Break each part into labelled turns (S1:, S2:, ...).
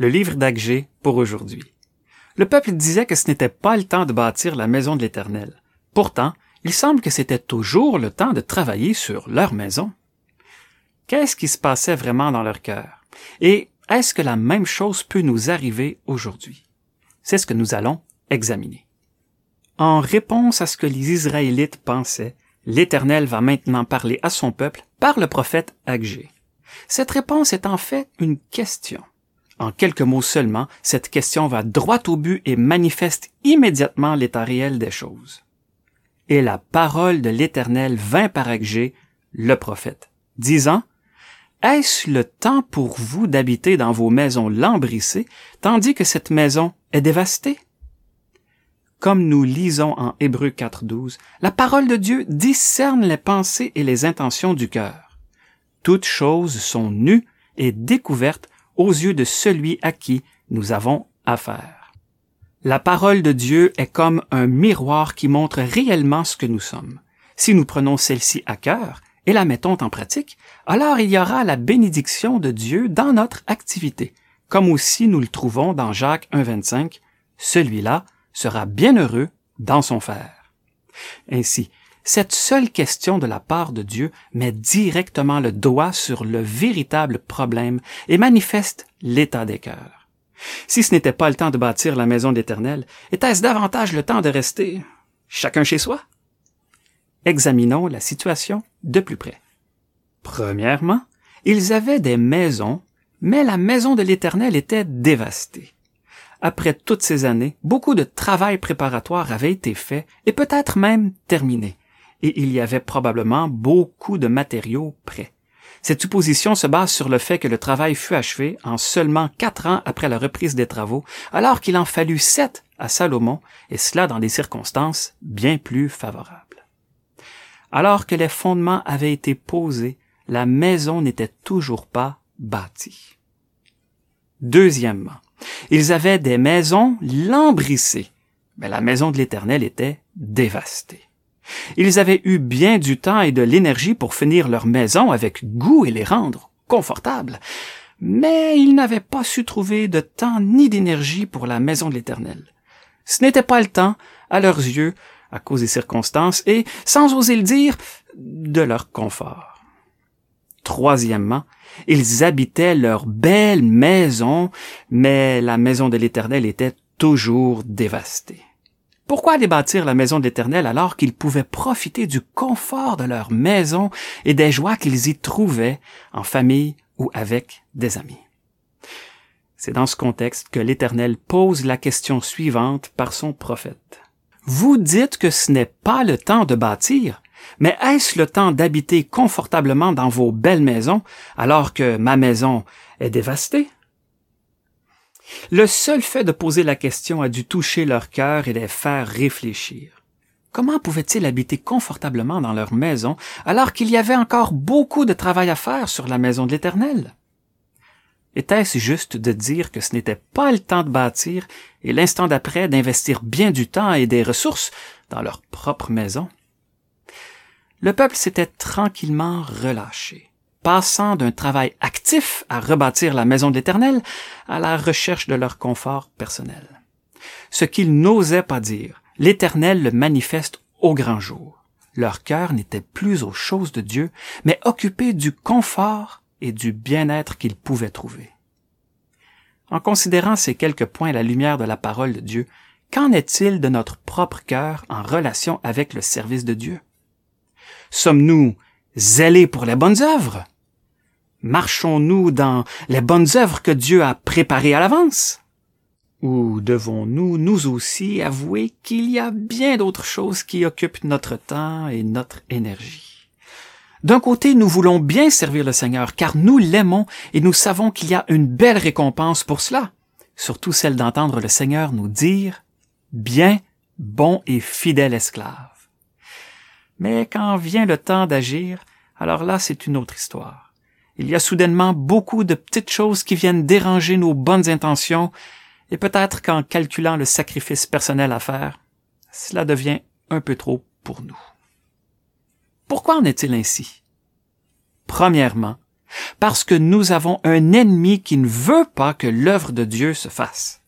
S1: Le livre d'Agé pour aujourd'hui. Le peuple disait que ce n'était pas le temps de bâtir la maison de l'Éternel. Pourtant, il semble que c'était toujours le temps de travailler sur leur maison. Qu'est-ce qui se passait vraiment dans leur cœur? Et est-ce que la même chose peut nous arriver aujourd'hui? C'est ce que nous allons examiner. En réponse à ce que les Israélites pensaient, l'Éternel va maintenant parler à son peuple par le prophète Agé. Cette réponse est en fait une question. En quelques mots seulement, cette question va droit au but et manifeste immédiatement l'état réel des choses. Et la parole de l'Éternel vint par Agé, le prophète, disant, est-ce le temps pour vous d'habiter dans vos maisons lambrissées, tandis que cette maison est dévastée? Comme nous lisons en Hébreu 4.12, la parole de Dieu discerne les pensées et les intentions du cœur. Toutes choses sont nues et découvertes aux yeux de celui à qui nous avons affaire. La parole de Dieu est comme un miroir qui montre réellement ce que nous sommes. Si nous prenons celle-ci à cœur, et la mettons en pratique, alors il y aura la bénédiction de Dieu dans notre activité, comme aussi nous le trouvons dans Jacques 1.25, celui-là sera bienheureux dans son faire. Ainsi, cette seule question de la part de Dieu met directement le doigt sur le véritable problème et manifeste l'état des cœurs. Si ce n'était pas le temps de bâtir la maison d'Éternel, était-ce davantage le temps de rester chacun chez soi? Examinons la situation de plus près. Premièrement, ils avaient des maisons, mais la maison de l'Éternel était dévastée. Après toutes ces années, beaucoup de travail préparatoire avait été fait et peut-être même terminé, et il y avait probablement beaucoup de matériaux prêts. Cette supposition se base sur le fait que le travail fut achevé en seulement quatre ans après la reprise des travaux, alors qu'il en fallut sept à Salomon, et cela dans des circonstances bien plus favorables. Alors que les fondements avaient été posés, la maison n'était toujours pas bâtie. Deuxièmement, ils avaient des maisons lambrissées, mais la maison de l'Éternel était dévastée. Ils avaient eu bien du temps et de l'énergie pour finir leur maison avec goût et les rendre confortables, mais ils n'avaient pas su trouver de temps ni d'énergie pour la maison de l'Éternel. Ce n'était pas le temps, à leurs yeux, à cause des circonstances et, sans oser le dire, de leur confort. Troisièmement, ils habitaient leur belle maison, mais la maison de l'Éternel était toujours dévastée. Pourquoi aller bâtir la maison de l'Éternel alors qu'ils pouvaient profiter du confort de leur maison et des joies qu'ils y trouvaient en famille ou avec des amis? C'est dans ce contexte que l'Éternel pose la question suivante par son prophète. Vous dites que ce n'est pas le temps de bâtir, mais est-ce le temps d'habiter confortablement dans vos belles maisons alors que ma maison est dévastée? Le seul fait de poser la question a dû toucher leur cœur et les faire réfléchir. Comment pouvaient-ils habiter confortablement dans leur maison alors qu'il y avait encore beaucoup de travail à faire sur la maison de l'Éternel? Était-ce juste de dire que ce n'était pas le temps de bâtir et l'instant d'après d'investir bien du temps et des ressources dans leur propre maison? Le peuple s'était tranquillement relâché, passant d'un travail actif à rebâtir la maison de l'Éternel à la recherche de leur confort personnel. Ce qu'ils n'osaient pas dire, l'Éternel le manifeste au grand jour. Leur cœur n'était plus aux choses de Dieu, mais occupé du confort et du bien-être qu'il pouvait trouver. En considérant ces quelques points à la lumière de la parole de Dieu, qu'en est-il de notre propre cœur en relation avec le service de Dieu? Sommes-nous zélés pour les bonnes œuvres? Marchons-nous dans les bonnes œuvres que Dieu a préparées à l'avance? Ou devons-nous nous aussi avouer qu'il y a bien d'autres choses qui occupent notre temps et notre énergie? D'un côté, nous voulons bien servir le Seigneur, car nous l'aimons et nous savons qu'il y a une belle récompense pour cela, surtout celle d'entendre le Seigneur nous dire Bien, bon et fidèle esclave. Mais quand vient le temps d'agir, alors là, c'est une autre histoire. Il y a soudainement beaucoup de petites choses qui viennent déranger nos bonnes intentions, et peut-être qu'en calculant le sacrifice personnel à faire, cela devient un peu trop pour nous. Pourquoi en est-il ainsi? Premièrement, parce que nous avons un ennemi qui ne veut pas que l'œuvre de Dieu se fasse.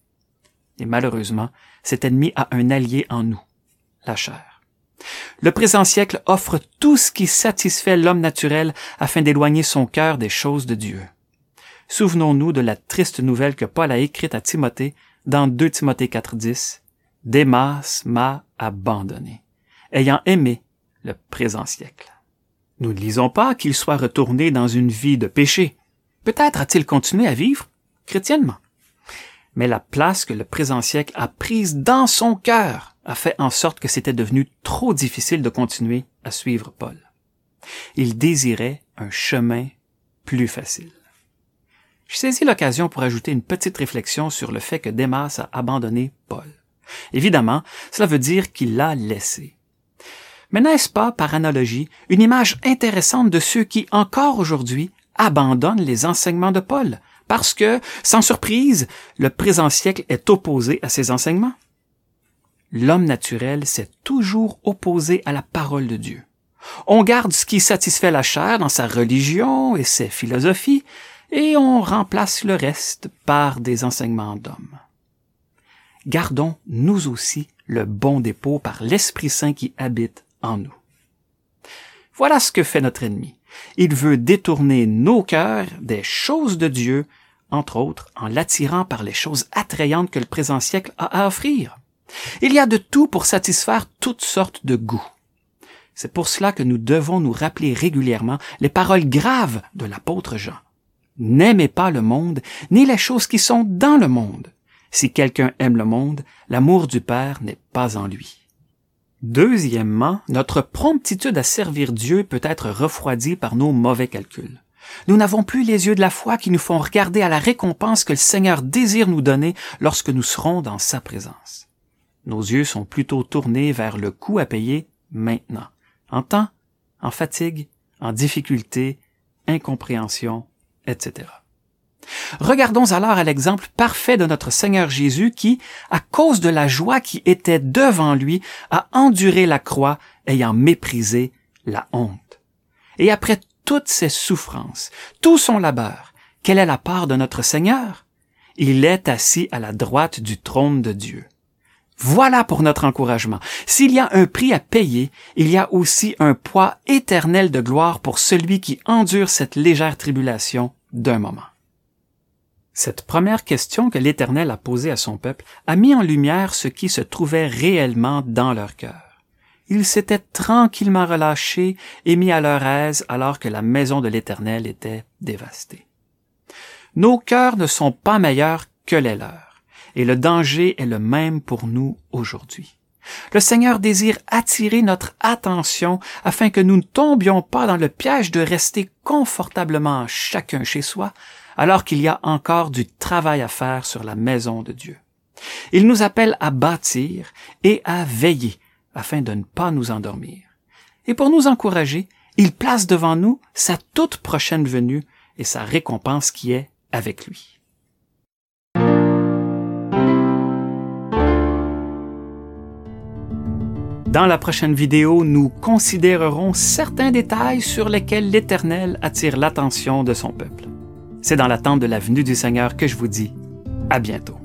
S1: Et malheureusement, cet ennemi a un allié en nous, la chair. Le présent siècle offre tout ce qui satisfait l'homme naturel afin d'éloigner son cœur des choses de Dieu. Souvenons-nous de la triste nouvelle que Paul a écrite à Timothée dans 2 Timothée 4.10. Démas m'a abandonné, ayant aimé le présent siècle. Nous ne lisons pas qu'il soit retourné dans une vie de péché. Peut-être a-t-il continué à vivre chrétiennement. Mais la place que le présent siècle a prise dans son cœur a fait en sorte que c'était devenu trop difficile de continuer à suivre Paul. Il désirait un chemin plus facile. Je saisis l'occasion pour ajouter une petite réflexion sur le fait que Démas a abandonné Paul. Évidemment, cela veut dire qu'il l'a laissé. Mais n'est-ce pas, par analogie, une image intéressante de ceux qui, encore aujourd'hui, abandonnent les enseignements de Paul, parce que, sans surprise, le présent siècle est opposé à ces enseignements? L'homme naturel s'est toujours opposé à la parole de Dieu. On garde ce qui satisfait la chair dans sa religion et ses philosophies, et on remplace le reste par des enseignements d'hommes. Gardons, nous aussi, le bon dépôt par l'Esprit Saint qui habite en nous. Voilà ce que fait notre ennemi. Il veut détourner nos cœurs des choses de Dieu, entre autres en l'attirant par les choses attrayantes que le présent siècle a à offrir. Il y a de tout pour satisfaire toutes sortes de goûts. C'est pour cela que nous devons nous rappeler régulièrement les paroles graves de l'apôtre Jean. N'aimez pas le monde, ni les choses qui sont dans le monde. Si quelqu'un aime le monde, l'amour du Père n'est pas en lui. Deuxièmement, notre promptitude à servir Dieu peut être refroidie par nos mauvais calculs. Nous n'avons plus les yeux de la foi qui nous font regarder à la récompense que le Seigneur désire nous donner lorsque nous serons dans sa présence. Nos yeux sont plutôt tournés vers le coût à payer maintenant, en temps, en fatigue, en difficulté, incompréhension, etc. Regardons alors à l'exemple parfait de notre Seigneur Jésus qui, à cause de la joie qui était devant lui, a enduré la croix, ayant méprisé la honte. Et après toutes ses souffrances, tout son labeur, quelle est la part de notre Seigneur? Il est assis à la droite du trône de Dieu. Voilà pour notre encouragement. S'il y a un prix à payer, il y a aussi un poids éternel de gloire pour celui qui endure cette légère tribulation d'un moment. Cette première question que l'Éternel a posée à son peuple a mis en lumière ce qui se trouvait réellement dans leur cœur. Ils s'étaient tranquillement relâchés et mis à leur aise alors que la maison de l'Éternel était dévastée. Nos cœurs ne sont pas meilleurs que les leurs, et le danger est le même pour nous aujourd'hui. Le Seigneur désire attirer notre attention afin que nous ne tombions pas dans le piège de rester confortablement chacun chez soi, alors qu'il y a encore du travail à faire sur la maison de Dieu. Il nous appelle à bâtir et à veiller afin de ne pas nous endormir. Et pour nous encourager, il place devant nous sa toute prochaine venue et sa récompense qui est avec lui. Dans la prochaine vidéo, nous considérerons certains détails sur lesquels l'Éternel attire l'attention de son peuple. C'est dans l'attente de la venue du Seigneur que je vous dis à bientôt.